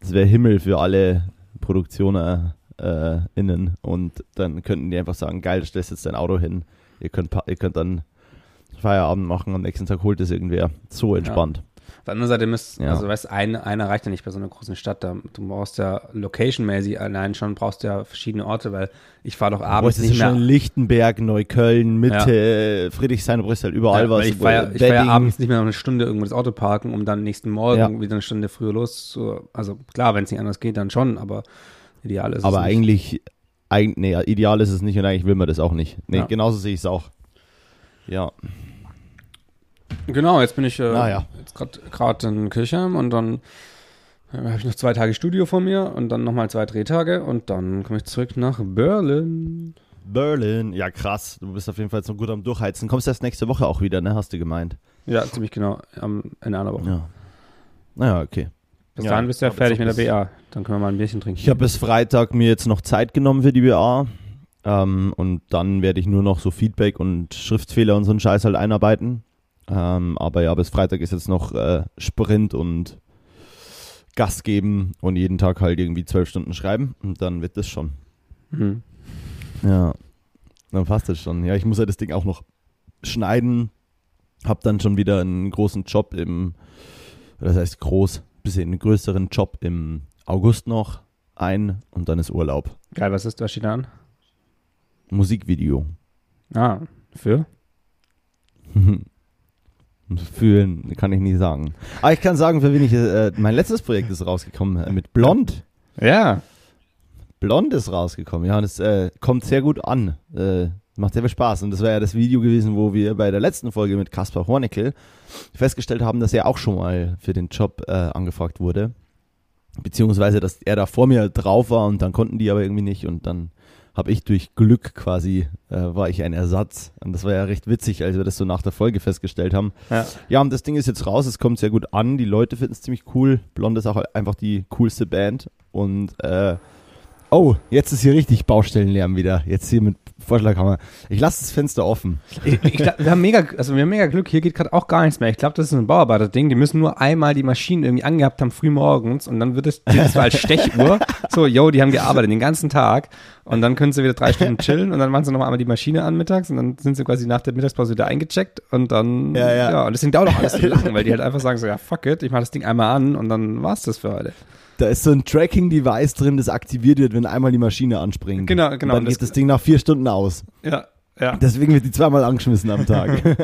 [SPEAKER 1] Das wäre Himmel für alle Produktionen äh, innen. Und dann könnten die einfach sagen, geil, du stellst jetzt dein Auto hin. Ihr könnt, ihr könnt dann Feierabend machen, am nächsten Tag holt es irgendwer. So entspannt.
[SPEAKER 2] Auf der anderen Seite müsst,
[SPEAKER 1] Ja.
[SPEAKER 2] also weißt, ein, einer reicht ja nicht bei so einer großen Stadt. Da, du brauchst ja location-mäßig allein schon, brauchst du ja verschiedene Orte, weil ich fahre doch abends nicht
[SPEAKER 1] ja
[SPEAKER 2] mehr.
[SPEAKER 1] schon Lichtenberg, Neukölln, Mitte, Friedrichshain, du bräuchst halt überall
[SPEAKER 2] Ja,
[SPEAKER 1] was.
[SPEAKER 2] ich fahre ja, fahr ja abends nicht mehr noch eine Stunde irgendwo das Auto parken, um dann nächsten Morgen
[SPEAKER 1] Ja.
[SPEAKER 2] wieder eine Stunde früher los zu. Also klar, wenn es nicht anders geht, dann schon, aber ideal ist
[SPEAKER 1] Aber
[SPEAKER 2] es nicht.
[SPEAKER 1] eigentlich, eig, nee, ideal ist es nicht und eigentlich will man das auch nicht. Nee,
[SPEAKER 2] Ja.
[SPEAKER 1] genauso sehe ich es auch. Ja.
[SPEAKER 2] Genau, jetzt bin ich äh,
[SPEAKER 1] Naja.
[SPEAKER 2] jetzt gerade in Kirchheim und dann äh, habe ich noch zwei Tage Studio vor mir und dann nochmal zwei Drehtage und dann komme ich zurück nach Berlin.
[SPEAKER 1] Berlin, ja krass. Du bist auf jeden Fall jetzt noch gut am Durchheizen. Kommst erst nächste Woche auch wieder, ne? Hast du gemeint.
[SPEAKER 2] Ja, ziemlich genau, am Ende einer Woche.
[SPEAKER 1] Ja. Naja, okay.
[SPEAKER 2] Bis
[SPEAKER 1] Ja,
[SPEAKER 2] dahin bist du ja fertig
[SPEAKER 1] so
[SPEAKER 2] mit der BA. Dann können wir mal ein Bierchen trinken.
[SPEAKER 1] Ich habe bis Freitag mir jetzt noch Zeit genommen für die BA. Ähm, und dann werde ich nur noch so Feedback und Schriftfehler und so einen Scheiß halt einarbeiten. Ähm, aber ja, bis Freitag ist jetzt noch äh, Sprint und Gas geben und jeden Tag halt irgendwie zwölf Stunden schreiben. Und dann wird das schon.
[SPEAKER 2] Mhm.
[SPEAKER 1] Ja, dann passt das schon. Ja, ich muss ja das Ding auch noch schneiden. Hab dann schon wieder einen großen Job im, das heißt groß, bisschen einen größeren Job im August noch ein und dann ist Urlaub.
[SPEAKER 2] Geil, was ist, was steht da an?
[SPEAKER 1] Musikvideo.
[SPEAKER 2] Ah, für?
[SPEAKER 1] Fühlen kann ich nicht sagen. Aber ich kann sagen, für wen ich, äh, mein letztes Projekt ist rausgekommen, äh, mit Blond.
[SPEAKER 2] Ja.
[SPEAKER 1] Blond ist rausgekommen, ja, und es äh, kommt sehr gut an. Äh, macht sehr viel Spaß. Und das war ja das Video gewesen, wo wir bei der letzten Folge mit Kaspar Hornickel festgestellt haben, dass er auch schon mal für den Job äh, angefragt wurde. Beziehungsweise, dass er da vor mir drauf war und dann konnten die aber irgendwie nicht und dann habe ich durch Glück quasi, äh, war ich ein Ersatz. Und das war ja recht witzig, als wir das so nach der Folge festgestellt haben.
[SPEAKER 2] Ja.
[SPEAKER 1] Ja, und das Ding ist jetzt raus, es kommt sehr gut an, die Leute finden es ziemlich cool. Blond ist auch einfach die coolste Band. Und äh, oh, jetzt ist hier richtig Baustellenlärm wieder. Jetzt hier mit Vorschlaghammer. Ich lasse das Fenster offen.
[SPEAKER 2] Ich, ich glaub, wir haben mega, also wir haben mega Glück, hier geht gerade auch gar nichts mehr. Ich glaube, das ist ein Bauarbeiter-Ding. Die müssen nur einmal die Maschinen irgendwie angehabt haben, früh morgens und dann wird es das so als Stechuhr. So, yo, die haben gearbeitet den ganzen Tag und dann können sie wieder drei Stunden chillen und dann machen sie nochmal einmal die Maschine an mittags und dann sind sie quasi nach der Mittagspause wieder eingecheckt und dann,
[SPEAKER 1] Ja, ja.
[SPEAKER 2] und deswegen dauert auch alles so lang, weil die halt einfach sagen so, ja, fuck it, ich mach das Ding einmal an und dann war's das für heute.
[SPEAKER 1] Da ist so ein Tracking-Device drin, das aktiviert wird, wenn einmal die Maschine anspringt.
[SPEAKER 2] Genau, genau.
[SPEAKER 1] Und dann
[SPEAKER 2] Und das-
[SPEAKER 1] geht das Ding nach vier Stunden aus.
[SPEAKER 2] Ja, ja.
[SPEAKER 1] Deswegen wird die zweimal angeschmissen am Tag.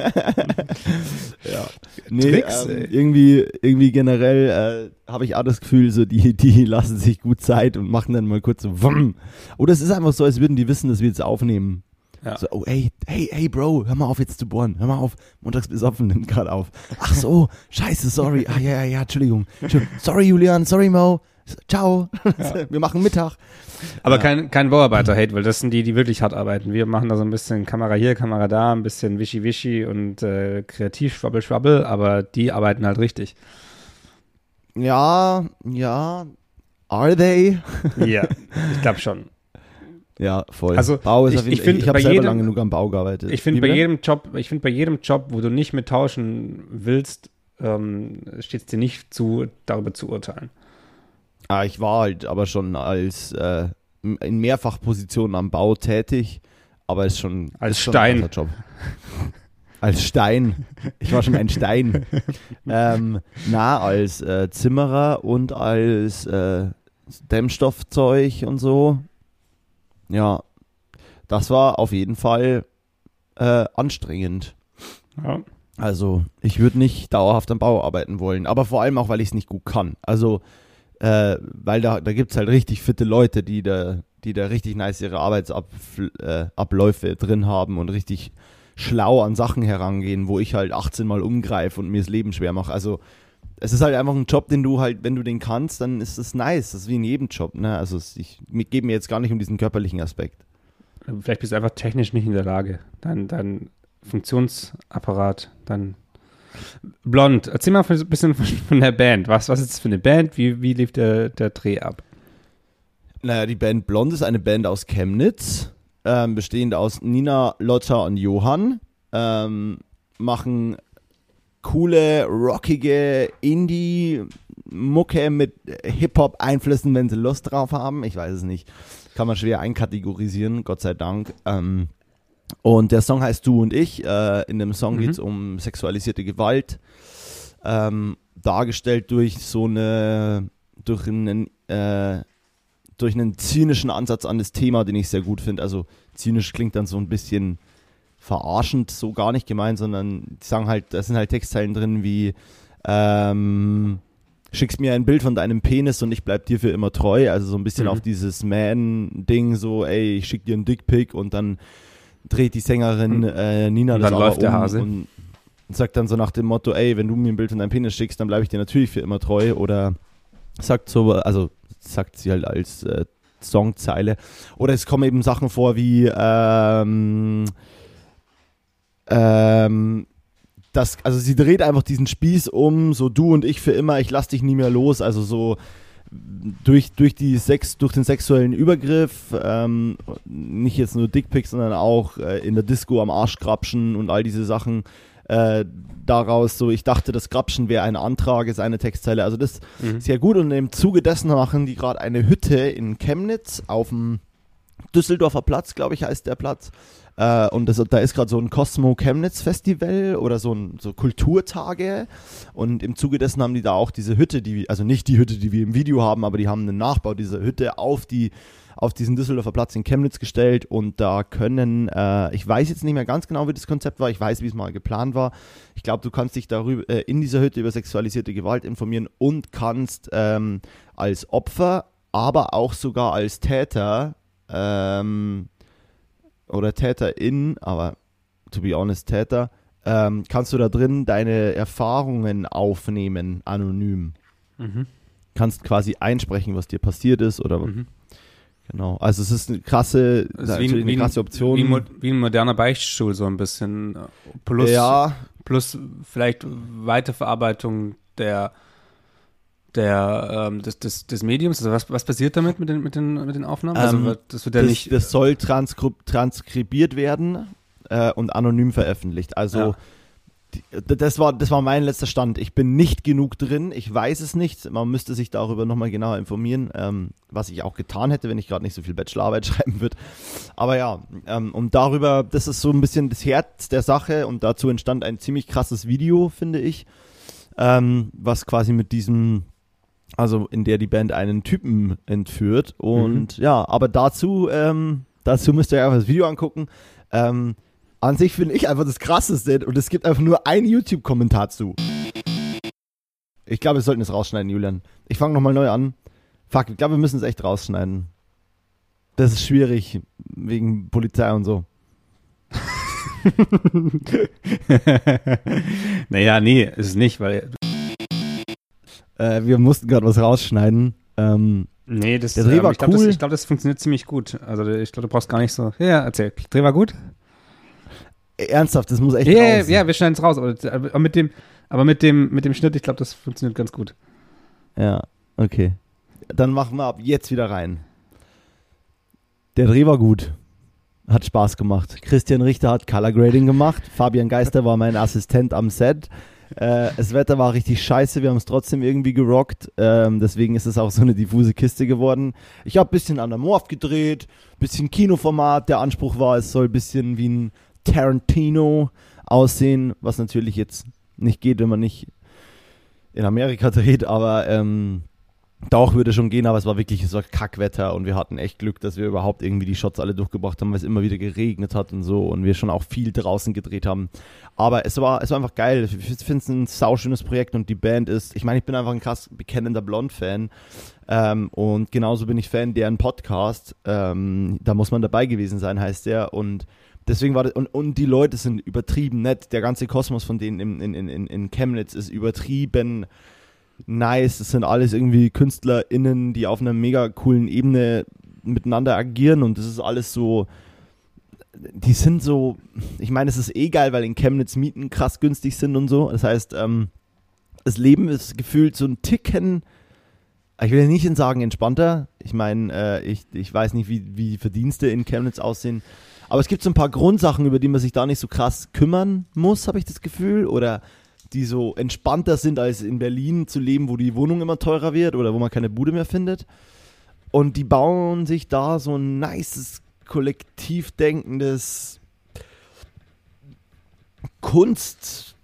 [SPEAKER 1] ja. Nee,
[SPEAKER 2] Tricks,
[SPEAKER 1] ähm,
[SPEAKER 2] ey.
[SPEAKER 1] irgendwie, irgendwie generell äh, habe ich auch das Gefühl, so die, die lassen sich gut Zeit und machen dann mal kurz so wumm. Oder es ist einfach so, als würden die wissen, dass wir jetzt aufnehmen. Ja. So, oh, hey, hey, hey, Bro, hör mal auf jetzt zu bohren. Hör mal auf. Montags besoffen nimmt gerade auf. Ach so, scheiße, sorry. Ah, ja, ja, ja, Entschuldigung. Sorry, Julian, sorry, Mo. Ciao. Ja. Wir machen Mittag.
[SPEAKER 2] Aber ja. kein, kein Bauarbeiter-Hate, weil das sind die, die wirklich hart arbeiten. Wir machen da so ein bisschen Kamera hier, Kamera da, ein bisschen Wischi-Wischi und äh, kreativ, Schwabbel, Schwabbel, aber die arbeiten halt richtig.
[SPEAKER 1] Ja, ja. Are they?
[SPEAKER 2] ja, ich glaube schon.
[SPEAKER 1] Ja, voll.
[SPEAKER 2] Also Bau ist ich, ich,
[SPEAKER 1] ich habe selber jedem, lange genug am Bau gearbeitet.
[SPEAKER 2] Ich finde bei jedem Job, ich finde bei jedem Job, wo du nicht mit tauschen willst, ähm, steht es dir nicht zu, darüber zu urteilen.
[SPEAKER 1] Ah, ich war halt aber schon als äh, in Mehrfachpositionen am Bau tätig, aber ist schon
[SPEAKER 2] als ist Stein.
[SPEAKER 1] Schon Job. als Stein. Ich war schon ein Stein. ähm, na, als äh, Zimmerer und als äh, Dämmstoffzeug und so ja, das war auf jeden Fall äh, anstrengend. Ja. Also, ich würde nicht dauerhaft am Bau arbeiten wollen, aber vor allem auch, weil ich es nicht gut kann. Also, äh, weil da, da gibt es halt richtig fitte Leute, die da, die da richtig nice ihre Arbeitsabläufe äh, drin haben und richtig schlau an Sachen herangehen, wo ich halt 18 Mal umgreife und mir das Leben schwer mache. Also, es ist halt einfach ein Job, den du halt, wenn du den kannst, dann ist es nice. Das ist wie in jedem Job. Ne? Also ich gebe mir jetzt gar nicht um diesen körperlichen Aspekt.
[SPEAKER 2] Vielleicht bist du einfach technisch nicht in der Lage. Dein, dein Funktionsapparat, dann Blond, erzähl mal ein bisschen von der Band. Was, was ist das für eine Band? Wie, wie lief der, der Dreh ab?
[SPEAKER 1] Naja, die Band Blond ist eine Band aus Chemnitz, ähm, bestehend aus Nina, Lotta und Johann. Ähm, machen coole, rockige Indie-Mucke mit Hip-Hop-Einflüssen, wenn sie Lust drauf haben. Ich weiß es nicht. Kann man schwer einkategorisieren, Gott sei Dank. Ähm, und der Song heißt Du und ich. Äh, in dem Song mhm. geht es um sexualisierte Gewalt. Ähm, dargestellt durch so eine, durch einen, äh, durch einen zynischen Ansatz an das Thema, den ich sehr gut finde. Also zynisch klingt dann so ein bisschen verarschend so gar nicht gemeint, sondern die sagen halt, da sind halt Textzeilen drin wie ähm, schickst mir ein Bild von deinem Penis und ich bleib dir für immer treu. Also so ein bisschen mhm. auf dieses Man-Ding, so, ey, ich schick dir einen Dickpick und dann dreht die Sängerin mhm. äh, Nina
[SPEAKER 2] und
[SPEAKER 1] das
[SPEAKER 2] dann läuft um der Hase.
[SPEAKER 1] Und, sagt dann so nach dem Motto, ey, wenn du mir ein Bild von deinem Penis schickst, dann bleibe ich dir natürlich für immer treu. Oder sagt so, also sagt sie halt als äh, Songzeile. Oder es kommen eben Sachen vor wie ähm, ähm, das, also sie dreht einfach diesen Spieß um, so du und ich für immer, ich lass dich nie mehr los, also so durch, durch, die Sex, durch den sexuellen Übergriff, ähm, nicht jetzt nur Dickpics, sondern auch äh, in der Disco am Arsch grapschen und all diese Sachen. Äh, daraus so, ich dachte, das Grapschen wäre ein Antrag, ist eine Textzeile. Also das mhm. ist sehr gut und im Zuge dessen machen die gerade eine Hütte in Chemnitz auf dem Düsseldorfer Platz, glaube ich, heißt der Platz. Äh, und das, da ist gerade so ein Cosmo Chemnitz Festival oder so ein so Kulturtage. Und im Zuge dessen haben die da auch diese Hütte, die, also nicht die Hütte, die wir im Video haben, aber die haben einen Nachbau dieser Hütte auf die auf diesen Düsseldorfer Platz in Chemnitz gestellt und da können, äh, ich weiß jetzt nicht mehr ganz genau, wie das Konzept war, ich weiß, wie es mal geplant war. Ich glaube, du kannst dich darüber äh, in dieser Hütte über sexualisierte Gewalt informieren und kannst ähm, als Opfer, aber auch sogar als Täter ähm, oder Täterin, aber to be honest Täter, ähm, kannst du da drin deine Erfahrungen aufnehmen, anonym. Mhm. Kannst quasi einsprechen, was dir passiert ist oder mhm. Genau, also es ist eine krasse,
[SPEAKER 2] ist wie, eine krasse Option. Wie, wie, ein moderner Beichtstuhl so ein bisschen. Plus, ja. plus vielleicht Weiterverarbeitung der der, ähm, des, des, des Mediums? Also was, was passiert damit mit den, mit den, mit den Aufnahmen? Also
[SPEAKER 1] ähm, das wird ja das, nicht. Das soll transkri transkribiert werden äh, und anonym veröffentlicht. Also ja. die, das, war, das war mein letzter Stand. Ich bin nicht genug drin, ich weiß es nicht. Man müsste sich darüber nochmal genauer informieren, ähm, was ich auch getan hätte, wenn ich gerade nicht so viel Bachelorarbeit schreiben würde. Aber ja, ähm, und darüber, das ist so ein bisschen das Herz der Sache und dazu entstand ein ziemlich krasses Video, finde ich. Ähm, was quasi mit diesem also in der die Band einen Typen entführt. Und mhm. ja, aber dazu, ähm, dazu müsst ihr einfach das Video angucken. Ähm, an sich finde ich einfach das Krasseste und es gibt einfach nur einen YouTube-Kommentar zu. Ich glaube, wir sollten es rausschneiden, Julian. Ich fange nochmal neu an. Fuck, ich glaube, wir müssen es echt rausschneiden. Das ist schwierig, wegen Polizei und so.
[SPEAKER 2] naja, nee, ist es nicht, weil.
[SPEAKER 1] Äh, wir mussten gerade was rausschneiden. Ähm,
[SPEAKER 2] nee, das,
[SPEAKER 1] der Dreh
[SPEAKER 2] ähm,
[SPEAKER 1] war
[SPEAKER 2] ich glaube,
[SPEAKER 1] cool.
[SPEAKER 2] das, ich glaub, das funktioniert ziemlich gut. Also ich glaube, du brauchst gar nicht so. Ja, erzähl. Dreh war gut?
[SPEAKER 1] Ernsthaft, das muss echt
[SPEAKER 2] Ja,
[SPEAKER 1] raus.
[SPEAKER 2] ja, wir schneiden es raus. Aber, aber mit dem, aber mit dem, mit dem Schnitt, ich glaube, das funktioniert ganz gut.
[SPEAKER 1] Ja, okay. Dann machen wir ab jetzt wieder rein. Der Dreh war gut. Hat Spaß gemacht. Christian Richter hat Color Grading gemacht. Fabian Geister war mein Assistent am Set. Äh, das Wetter war richtig scheiße. Wir haben es trotzdem irgendwie gerockt. Ähm, deswegen ist es auch so eine diffuse Kiste geworden. Ich habe ein bisschen anamorph gedreht, bisschen Kinoformat. Der Anspruch war, es soll ein bisschen wie ein Tarantino aussehen, was natürlich jetzt nicht geht, wenn man nicht in Amerika dreht, aber ähm, doch würde schon gehen, aber es war wirklich so Kackwetter und wir hatten echt Glück, dass wir überhaupt irgendwie die Shots alle durchgebracht haben, weil es immer wieder geregnet hat und so und wir schon auch viel draußen gedreht haben. Aber es war, es war einfach geil. Ich finde es ein sauschönes Projekt und die Band ist, ich meine, ich bin einfach ein krass bekennender Blond-Fan ähm, und genauso bin ich Fan deren Podcast. Ähm, da muss man dabei gewesen sein, heißt der und Deswegen war das, und, und die Leute sind übertrieben nett. Der ganze Kosmos von denen in, in, in, in Chemnitz ist übertrieben nice. Es sind alles irgendwie KünstlerInnen, die auf einer mega coolen Ebene miteinander agieren und das ist alles so. Die sind so, ich meine, es ist eh geil, weil in Chemnitz Mieten krass günstig sind und so. Das heißt, ähm, das Leben ist gefühlt so ein Ticken, ich will ja nicht sagen entspannter. Ich meine, äh, ich, ich weiß nicht, wie, wie die Verdienste in Chemnitz aussehen. Aber es gibt so ein paar Grundsachen, über die man sich da nicht so krass kümmern muss, habe ich das Gefühl. Oder die so entspannter sind, als in Berlin zu leben, wo die Wohnung immer teurer wird oder wo man keine Bude mehr findet. Und die bauen sich da so ein nices, kollektiv denkendes Kunst.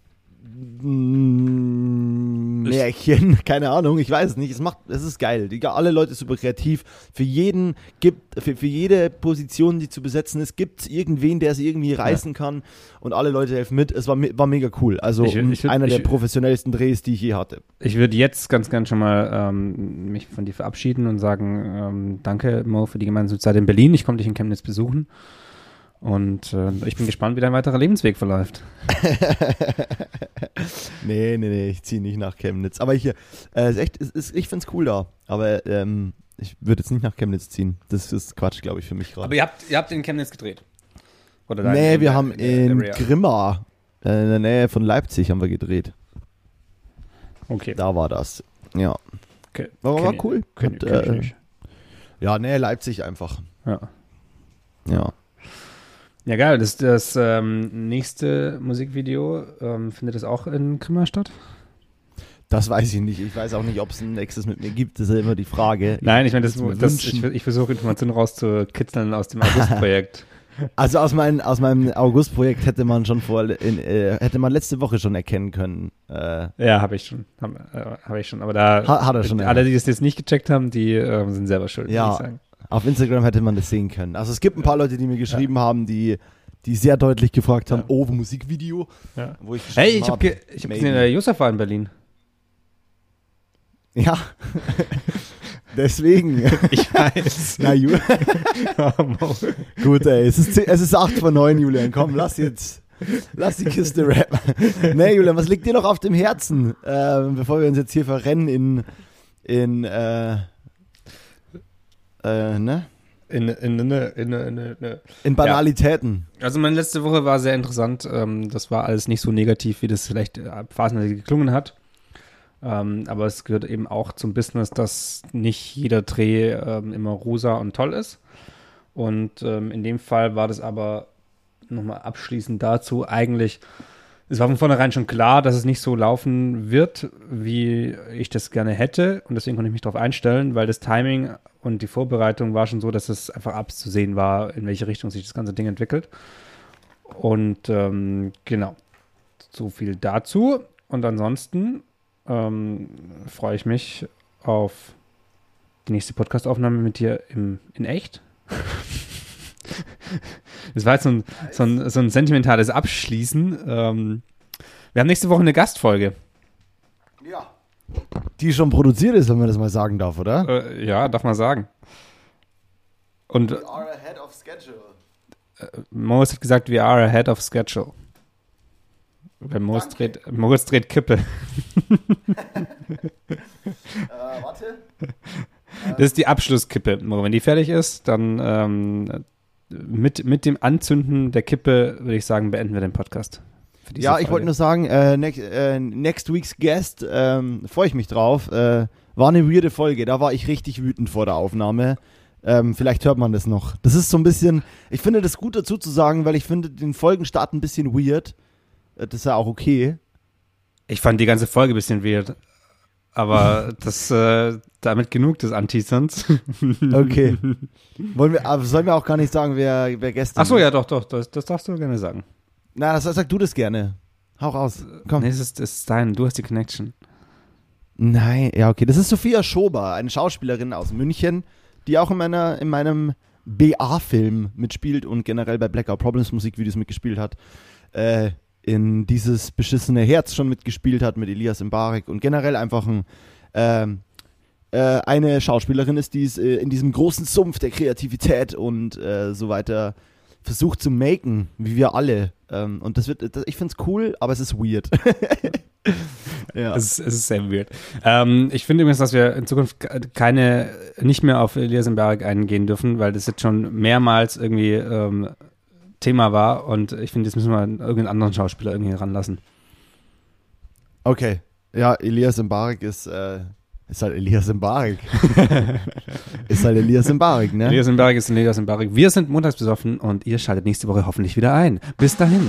[SPEAKER 1] Märchen, keine Ahnung, ich weiß es nicht. Es macht, es ist geil. Die, alle Leute sind super kreativ. Für jeden gibt, für, für jede Position, die zu besetzen ist, gibt es irgendwen, der es irgendwie reißen ja. kann. Und alle Leute helfen mit. Es war, war mega cool. Also ich, ich würd, einer der professionellsten Drehs, die ich je hatte.
[SPEAKER 2] Ich würde jetzt ganz gern schon mal ähm, mich von dir verabschieden und sagen, ähm, danke Mo für die gemeinsame Zeit in Berlin. Ich komme dich in Chemnitz besuchen. Und äh, ich bin gespannt, wie dein weiterer Lebensweg verläuft.
[SPEAKER 1] nee, nee, nee, ich ziehe nicht nach Chemnitz. Aber ich, äh, ist echt, ist, ist, ich finde es cool da. Aber ähm, ich würde jetzt nicht nach Chemnitz ziehen. Das ist Quatsch, glaube ich, für mich gerade.
[SPEAKER 2] Aber ihr habt, ihr habt in Chemnitz gedreht?
[SPEAKER 1] Oder nee, in, wir haben in, in Grimma, äh, in der Nähe von Leipzig, haben wir gedreht.
[SPEAKER 2] Okay.
[SPEAKER 1] Da war das. Ja.
[SPEAKER 2] Okay.
[SPEAKER 1] War, war cool.
[SPEAKER 2] Kenn,
[SPEAKER 1] Und,
[SPEAKER 2] kenn
[SPEAKER 1] äh,
[SPEAKER 2] ich nicht.
[SPEAKER 1] Ja, nee, Leipzig einfach.
[SPEAKER 2] Ja.
[SPEAKER 1] Ja.
[SPEAKER 2] Ja, geil. Das, das ähm, nächste Musikvideo, ähm, findet das auch in Grimma statt?
[SPEAKER 1] Das weiß ich nicht. Ich weiß auch nicht, ob es ein nächstes mit mir gibt. Das ist ja immer die Frage.
[SPEAKER 2] Nein, ich meine, das, das, ich, ich versuche Informationen rauszukitzeln aus dem August-Projekt.
[SPEAKER 1] Also aus, mein, aus meinem August-Projekt hätte man schon vor, in, äh, hätte man letzte Woche schon erkennen können. Äh,
[SPEAKER 2] ja, habe ich schon, habe äh, hab ich schon. Aber da
[SPEAKER 1] hat, hat er schon.
[SPEAKER 2] Alle, die das jetzt nicht gecheckt haben, die äh, sind selber schuld.
[SPEAKER 1] Ja, auf Instagram hätte man das sehen können. Also es gibt ein paar Leute, die mir geschrieben ja. haben, die, die sehr deutlich gefragt haben, ja. oh, Musikvideo.
[SPEAKER 2] Ja. Wo ich hey, ich habe hab ge hab gesehen, der Josef war in Berlin.
[SPEAKER 1] Ja. Deswegen.
[SPEAKER 2] Ich weiß.
[SPEAKER 1] Na, Ju Gut, ey. Es ist, es ist 8 vor 9, Julian. Komm, lass jetzt. Lass die Kiste rappen. nee, Julian, was liegt dir noch auf dem Herzen? Äh, bevor wir uns jetzt hier verrennen in, in äh, äh, ne?
[SPEAKER 2] In, in, in, in, in,
[SPEAKER 1] in Banalitäten.
[SPEAKER 2] Ja. Also meine letzte Woche war sehr interessant. Ähm, das war alles nicht so negativ, wie das vielleicht phasenweise geklungen hat. Ähm, aber es gehört eben auch zum Business, dass nicht jeder Dreh ähm, immer rosa und toll ist. Und ähm, in dem Fall war das aber nochmal abschließend dazu eigentlich es war von vornherein schon klar, dass es nicht so laufen wird, wie ich das gerne hätte. Und deswegen konnte ich mich darauf einstellen, weil das Timing und die Vorbereitung war schon so, dass es einfach abzusehen war, in welche Richtung sich das ganze Ding entwickelt. Und ähm, genau, so viel dazu. Und ansonsten ähm, freue ich mich auf die nächste Podcastaufnahme mit dir im, in echt. Das war jetzt so ein, so ein, so ein sentimentales Abschließen. Ähm, wir haben nächste Woche eine Gastfolge.
[SPEAKER 1] Ja. Die schon produziert ist, wenn man das mal sagen darf, oder?
[SPEAKER 2] Äh, ja, darf man sagen. Und,
[SPEAKER 1] We are ahead of schedule.
[SPEAKER 2] Moritz hat gesagt, we are ahead of schedule. Weil Moritz dreht, Moritz dreht Kippe. äh, warte. Das ist die Abschlusskippe. Wenn die fertig ist, dann ähm, mit, mit dem Anzünden der Kippe würde ich sagen, beenden wir den Podcast.
[SPEAKER 1] Ja, ich wollte nur sagen, äh, next, äh, next week's Guest, ähm, freue ich mich drauf. Äh, war eine weirde Folge, da war ich richtig wütend vor der Aufnahme. Ähm, vielleicht hört man das noch. Das ist so ein bisschen, ich finde das gut dazu zu sagen, weil ich finde den Folgenstart ein bisschen weird. Äh, das ist ja auch okay.
[SPEAKER 2] Ich fand die ganze Folge ein bisschen weird. Aber das, äh, damit genug des Anteaserns.
[SPEAKER 1] okay. Wollen wir, aber sollen wir auch gar nicht sagen, wer, wer gestern.
[SPEAKER 2] Ach so, ja, doch, doch, das, das darfst du gerne sagen.
[SPEAKER 1] Na, das, sag du das gerne. Hau raus. Komm.
[SPEAKER 2] Nee, das ist, das ist dein, du hast die Connection.
[SPEAKER 1] Nein, ja, okay. Das ist Sophia Schober, eine Schauspielerin aus München, die auch in, meiner, in meinem BA-Film mitspielt und generell bei Blackout Problems Musikvideos mitgespielt hat. Äh, in dieses beschissene Herz schon mitgespielt hat mit Elias Mbarek und generell einfach ein, äh, äh, eine Schauspielerin ist, die es äh, in diesem großen Sumpf der Kreativität und äh, so weiter versucht zu maken, wie wir alle. Ähm, und das wird, das, ich finde es cool, aber es ist weird.
[SPEAKER 2] ja. Es ist, es ist sehr weird. Ähm, ich finde übrigens, dass wir in Zukunft keine, nicht mehr auf Elias Mbarek eingehen dürfen, weil das jetzt schon mehrmals irgendwie ähm, Thema war und ich finde, jetzt müssen wir irgendeinen anderen Schauspieler irgendwie ranlassen.
[SPEAKER 1] Okay. Ja, Elias Mbarek ist, äh, ist halt Elias Mbarek. ist halt Elias Mbarek, ne?
[SPEAKER 2] Elias Mbarek ist Elias Mbarek. Wir sind montags besoffen und ihr schaltet nächste Woche hoffentlich wieder ein. Bis dahin.